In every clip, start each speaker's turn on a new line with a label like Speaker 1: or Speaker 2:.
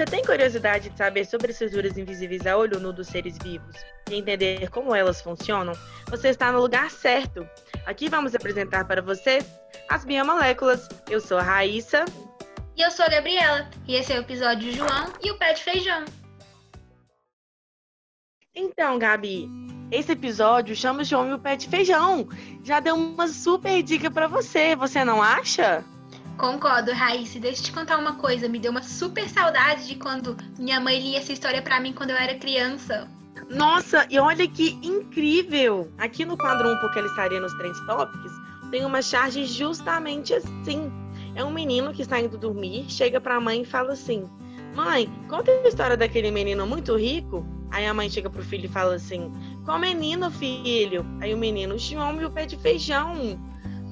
Speaker 1: Você tem curiosidade de saber sobre estruturas invisíveis a olho nu dos seres vivos e entender como elas funcionam? Você está no lugar certo. Aqui vamos apresentar para você as biomoléculas. Eu sou a Raíssa.
Speaker 2: E eu sou a Gabriela. E esse é o episódio João e o pé de feijão.
Speaker 1: Então, Gabi, esse episódio chama João e o pé de feijão. Já deu uma super dica para você, você não acha?
Speaker 2: Concordo, Raíssa. Deixa eu te contar uma coisa. Me deu uma super saudade de quando minha mãe lia essa história para mim quando eu era criança.
Speaker 1: Nossa, e olha que incrível! Aqui no quadro 1, porque ele estaria nos Trends Topics, tem uma charge justamente assim. É um menino que está indo dormir, chega para a mãe e fala assim: Mãe, conta a história daquele menino muito rico. Aí a mãe chega pro filho e fala assim: Qual menino, filho? Aí o menino: João o pé de feijão.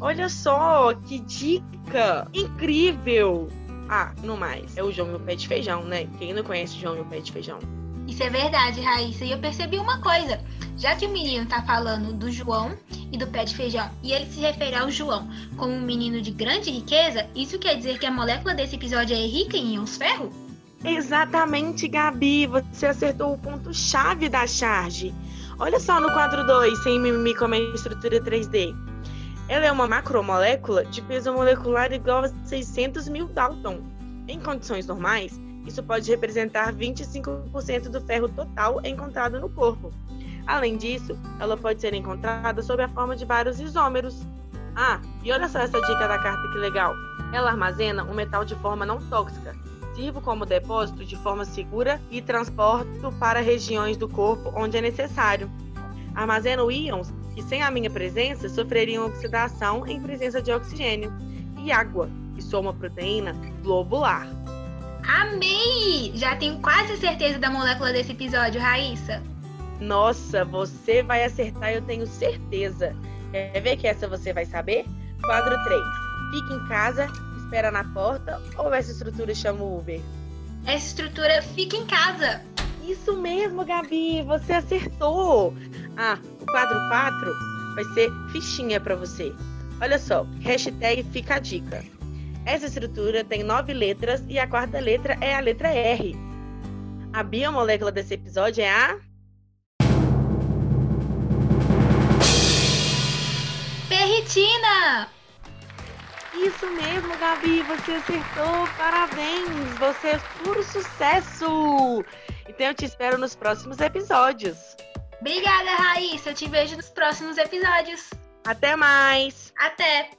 Speaker 1: Olha só, que dica incrível! Ah, no mais, é o João e o Pé de Feijão, né? Quem não conhece o João e o Pé de Feijão?
Speaker 2: Isso é verdade, Raíssa. E eu percebi uma coisa. Já que o menino tá falando do João e do pé de feijão, e ele se refere ao João como um menino de grande riqueza, isso quer dizer que a molécula desse episódio é rica em íons ferro?
Speaker 1: Exatamente, Gabi. Você acertou o ponto-chave da charge. Olha só no quadro 2, sem mimimi como é a estrutura 3D. Ela é uma macromolécula de peso molecular igual a 600 mil Dalton. Em condições normais, isso pode representar 25% do ferro total encontrado no corpo. Além disso, ela pode ser encontrada sob a forma de vários isômeros. Ah, e olha só essa dica da carta que legal. Ela armazena um metal de forma não tóxica. Sirvo como depósito de forma segura e transporto para regiões do corpo onde é necessário. Armazeno íons que sem a minha presença sofreriam oxidação em presença de oxigênio, e água, que sou uma proteína globular.
Speaker 2: Amei! Já tenho quase certeza da molécula desse episódio, Raíssa.
Speaker 1: Nossa, você vai acertar, eu tenho certeza. Quer ver que essa você vai saber? Quadro 3. Fica em casa, espera na porta ou essa estrutura chama o Uber?
Speaker 2: Essa estrutura fica em casa.
Speaker 1: Isso mesmo, Gabi, você acertou. Ah, quadro 4 vai ser fichinha para você. Olha só, hashtag fica a dica. Essa estrutura tem nove letras e a quarta letra é a letra R. A biomolécula desse episódio é a.
Speaker 2: Ferritina!
Speaker 1: Isso mesmo, Gabi, você acertou! Parabéns! Você é puro sucesso! Então eu te espero nos próximos episódios.
Speaker 2: Obrigada, Raíssa. Eu te vejo nos próximos episódios.
Speaker 1: Até mais.
Speaker 2: Até.